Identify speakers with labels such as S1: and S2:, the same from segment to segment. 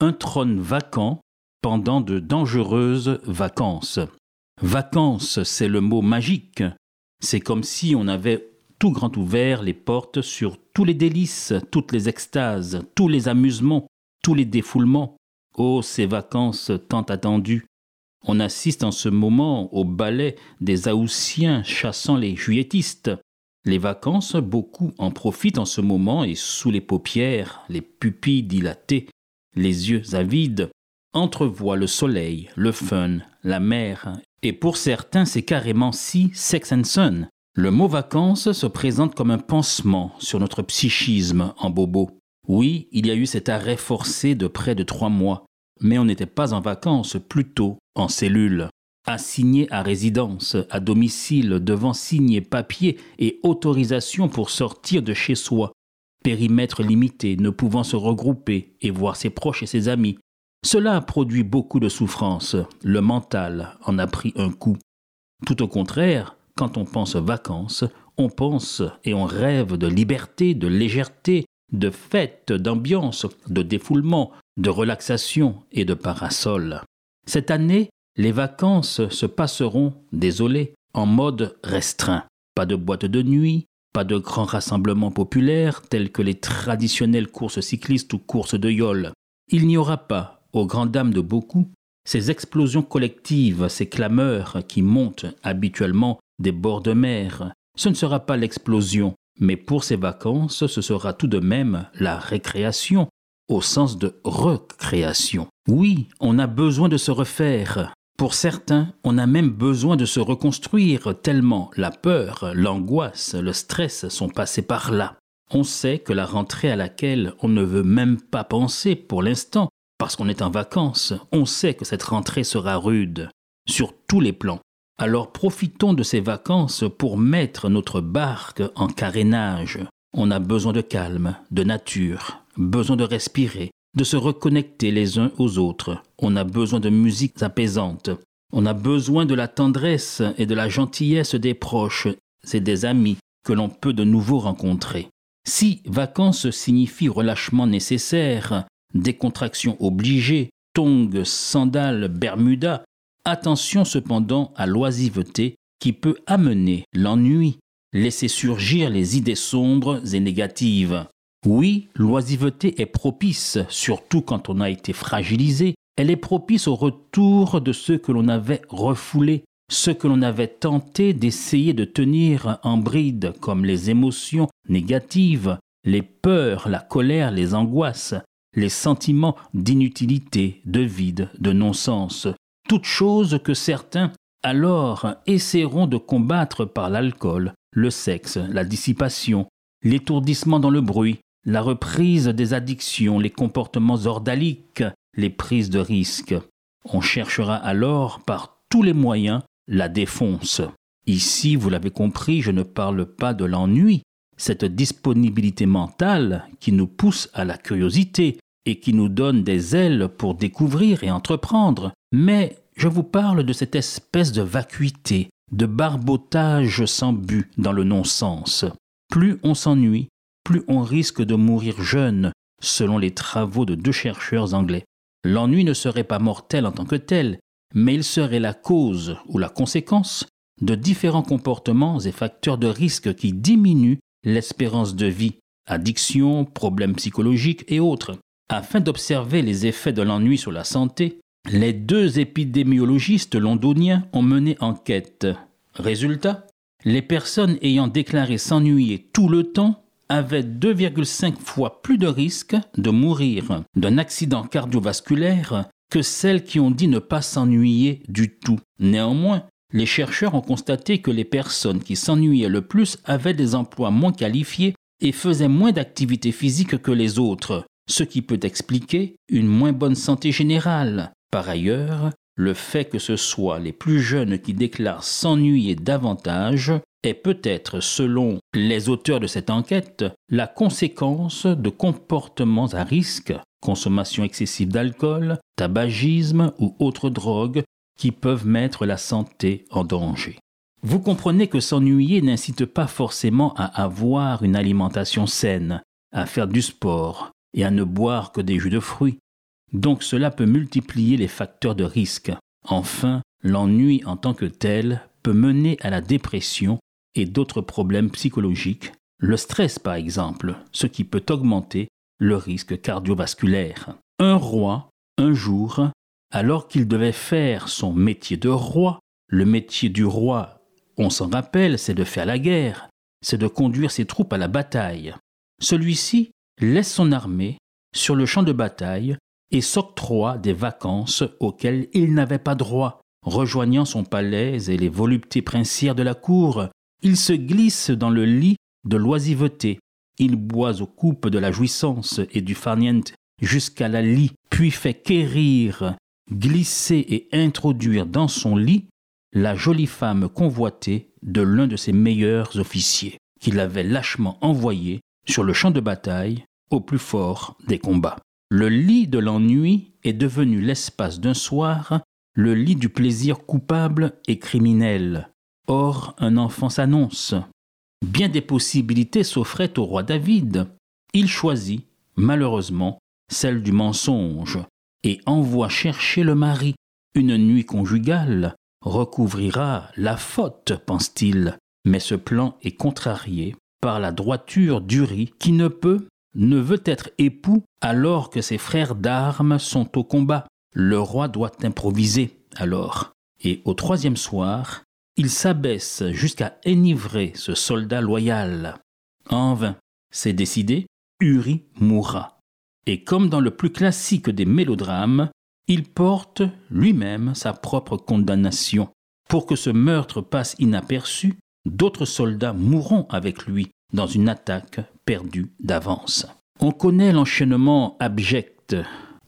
S1: Un trône vacant pendant de dangereuses vacances. Vacances, c'est le mot magique. C'est comme si on avait tout grand ouvert les portes sur tous les délices, toutes les extases, tous les amusements, tous les défoulements. Oh, ces vacances tant attendues. On assiste en ce moment au ballet des Aoussiens chassant les juilletistes. Les vacances, beaucoup en profitent en ce moment et sous les paupières, les pupilles dilatées, les yeux avides, entrevoient le soleil, le fun, la mer. Et pour certains, c'est carrément si sex and sun. Le mot vacances se présente comme un pansement sur notre psychisme en bobo. Oui, il y a eu cet arrêt forcé de près de trois mois, mais on n'était pas en vacances, plutôt en cellule. Assigné à résidence, à domicile, devant signer papier et autorisation pour sortir de chez soi. Périmètre limité, ne pouvant se regrouper et voir ses proches et ses amis. Cela a produit beaucoup de souffrance. Le mental en a pris un coup. Tout au contraire, quand on pense vacances, on pense et on rêve de liberté, de légèreté, de fête, d'ambiance, de défoulement, de relaxation et de parasol. Cette année, les vacances se passeront, désolé, en mode restreint. Pas de boîte de nuit, pas de grands rassemblements populaires tels que les traditionnelles courses cyclistes ou courses de yole. Il n'y aura pas, aux grandes dames de beaucoup, ces explosions collectives, ces clameurs qui montent habituellement des bords de mer. Ce ne sera pas l'explosion, mais pour ces vacances, ce sera tout de même la récréation, au sens de recréation. Oui, on a besoin de se refaire. Pour certains, on a même besoin de se reconstruire tellement la peur, l'angoisse, le stress sont passés par là. On sait que la rentrée à laquelle on ne veut même pas penser pour l'instant, parce qu'on est en vacances, on sait que cette rentrée sera rude, sur tous les plans. Alors profitons de ces vacances pour mettre notre barque en carénage. On a besoin de calme, de nature, besoin de respirer, de se reconnecter les uns aux autres. On a besoin de musique apaisante. On a besoin de la tendresse et de la gentillesse des proches et des amis que l'on peut de nouveau rencontrer. Si vacances signifient relâchement nécessaire, décontraction obligée, tongs, sandales, bermuda, Attention cependant à l'oisiveté qui peut amener l'ennui, laisser surgir les idées sombres et négatives. Oui, l'oisiveté est propice, surtout quand on a été fragilisé, elle est propice au retour de ceux que l'on avait refoulés, ceux que l'on avait tenté d'essayer de tenir en bride, comme les émotions négatives, les peurs, la colère, les angoisses, les sentiments d'inutilité, de vide, de non-sens, toutes choses que certains alors essaieront de combattre par l'alcool, le sexe, la dissipation, l'étourdissement dans le bruit, la reprise des addictions, les comportements ordaliques, les prises de risques. On cherchera alors par tous les moyens la défonce. Ici, vous l'avez compris, je ne parle pas de l'ennui, cette disponibilité mentale qui nous pousse à la curiosité et qui nous donne des ailes pour découvrir et entreprendre, mais je vous parle de cette espèce de vacuité, de barbotage sans but dans le non-sens. Plus on s'ennuie, plus on risque de mourir jeune, selon les travaux de deux chercheurs anglais. L'ennui ne serait pas mortel en tant que tel, mais il serait la cause ou la conséquence de différents comportements et facteurs de risque qui diminuent l'espérance de vie, addiction, problèmes psychologiques et autres. Afin d'observer les effets de l'ennui sur la santé, les deux épidémiologistes londoniens ont mené enquête. Résultat Les personnes ayant déclaré s'ennuyer tout le temps avaient 2,5 fois plus de risques de mourir d'un accident cardiovasculaire que celles qui ont dit ne pas s'ennuyer du tout. Néanmoins, les chercheurs ont constaté que les personnes qui s'ennuyaient le plus avaient des emplois moins qualifiés et faisaient moins d'activité physique que les autres, ce qui peut expliquer une moins bonne santé générale. Par ailleurs, le fait que ce soit les plus jeunes qui déclarent s'ennuyer davantage est peut-être, selon les auteurs de cette enquête, la conséquence de comportements à risque, consommation excessive d'alcool, tabagisme ou autres drogues qui peuvent mettre la santé en danger. Vous comprenez que s'ennuyer n'incite pas forcément à avoir une alimentation saine, à faire du sport et à ne boire que des jus de fruits. Donc cela peut multiplier les facteurs de risque. Enfin, l'ennui en tant que tel peut mener à la dépression et d'autres problèmes psychologiques, le stress par exemple, ce qui peut augmenter le risque cardiovasculaire. Un roi, un jour, alors qu'il devait faire son métier de roi, le métier du roi, on s'en rappelle, c'est de faire la guerre, c'est de conduire ses troupes à la bataille. Celui-ci laisse son armée sur le champ de bataille et s'octroie des vacances auxquelles il n'avait pas droit. Rejoignant son palais et les voluptés princières de la cour, il se glisse dans le lit de l'oisiveté. Il boit aux coupes de la jouissance et du farniente jusqu'à la lit, puis fait quérir, glisser et introduire dans son lit la jolie femme convoitée de l'un de ses meilleurs officiers, qu'il avait lâchement envoyé sur le champ de bataille au plus fort des combats. Le lit de l'ennui est devenu l'espace d'un soir le lit du plaisir coupable et criminel. Or, un enfant s'annonce. Bien des possibilités s'offraient au roi David. Il choisit, malheureusement, celle du mensonge, et envoie chercher le mari. Une nuit conjugale recouvrira la faute, pense-t-il, mais ce plan est contrarié par la droiture d'Uri qui ne peut, ne veut être époux alors que ses frères d'armes sont au combat. Le roi doit improviser alors. Et au troisième soir, il s'abaisse jusqu'à enivrer ce soldat loyal. En vain, c'est décidé, Uri mourra. Et comme dans le plus classique des mélodrames, il porte lui-même sa propre condamnation. Pour que ce meurtre passe inaperçu, d'autres soldats mourront avec lui dans une attaque perdue d'avance. On connaît l'enchaînement abject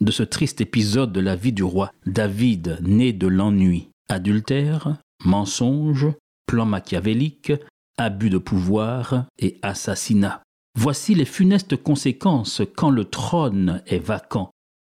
S1: de ce triste épisode de la vie du roi David, né de l'ennui. Adultère, mensonge, plan machiavélique, abus de pouvoir et assassinat. Voici les funestes conséquences quand le trône est vacant,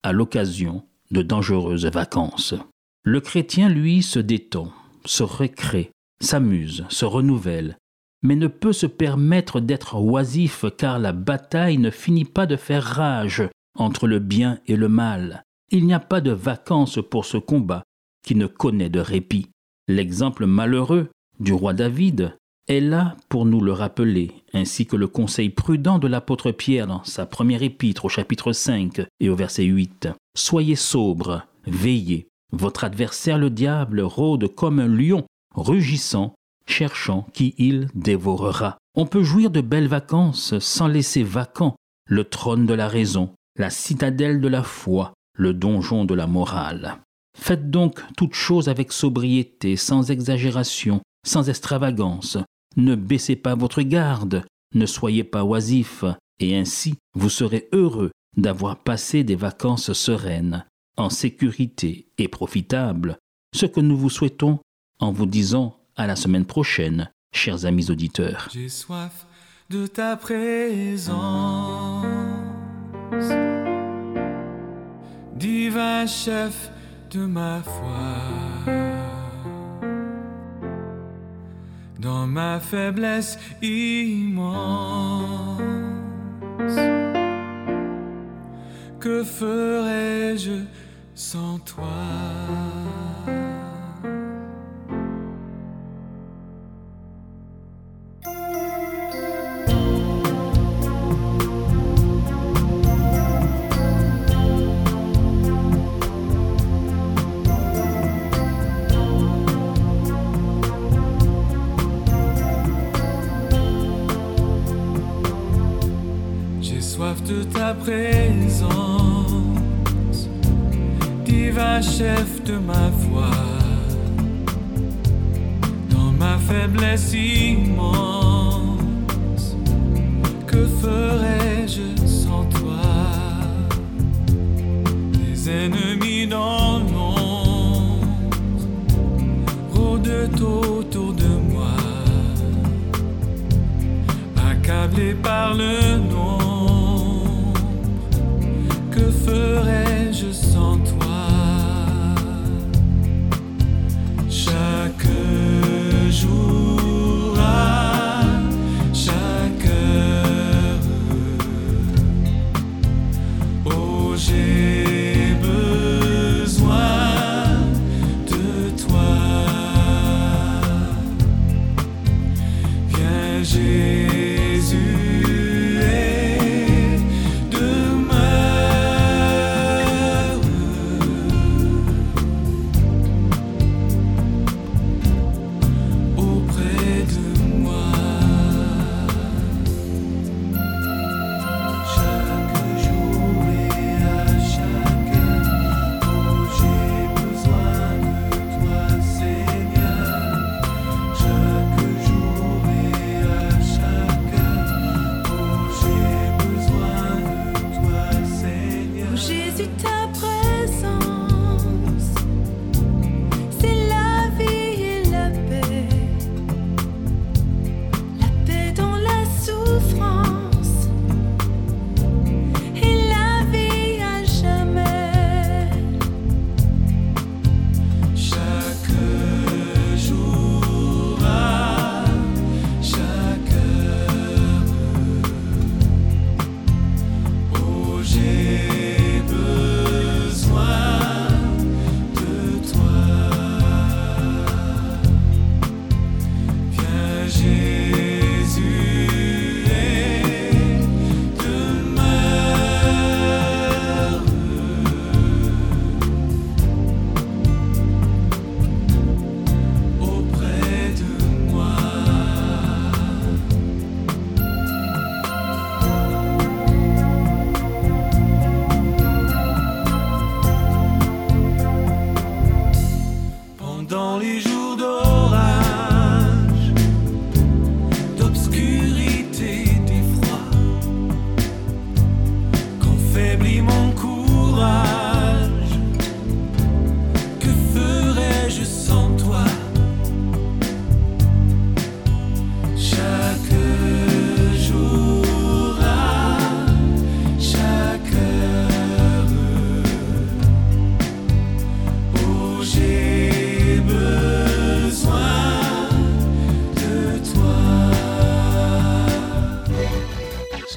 S1: à l'occasion de dangereuses vacances. Le chrétien, lui, se détend, se récrée, s'amuse, se renouvelle, mais ne peut se permettre d'être oisif car la bataille ne finit pas de faire rage entre le bien et le mal. Il n'y a pas de vacances pour ce combat qui ne connaît de répit. L'exemple malheureux du roi David est là pour nous le rappeler, ainsi que le conseil prudent de l'apôtre Pierre dans sa première épître au chapitre 5 et au verset 8. Soyez sobres, veillez. Votre adversaire le diable rôde comme un lion, rugissant cherchant qui il dévorera. On peut jouir de belles vacances sans laisser vacant le trône de la raison, la citadelle de la foi, le donjon de la morale. Faites donc toutes choses avec sobriété, sans exagération, sans extravagance. Ne baissez pas votre garde, ne soyez pas oisif, et ainsi vous serez heureux d'avoir passé des vacances sereines, en sécurité et profitables, ce que nous vous souhaitons en vous disant à la semaine prochaine, chers amis auditeurs.
S2: J'ai soif de ta présence, divin chef de ma foi. Dans ma faiblesse immense, que ferais-je sans toi? Chef de ma foi, dans ma faiblesse shine.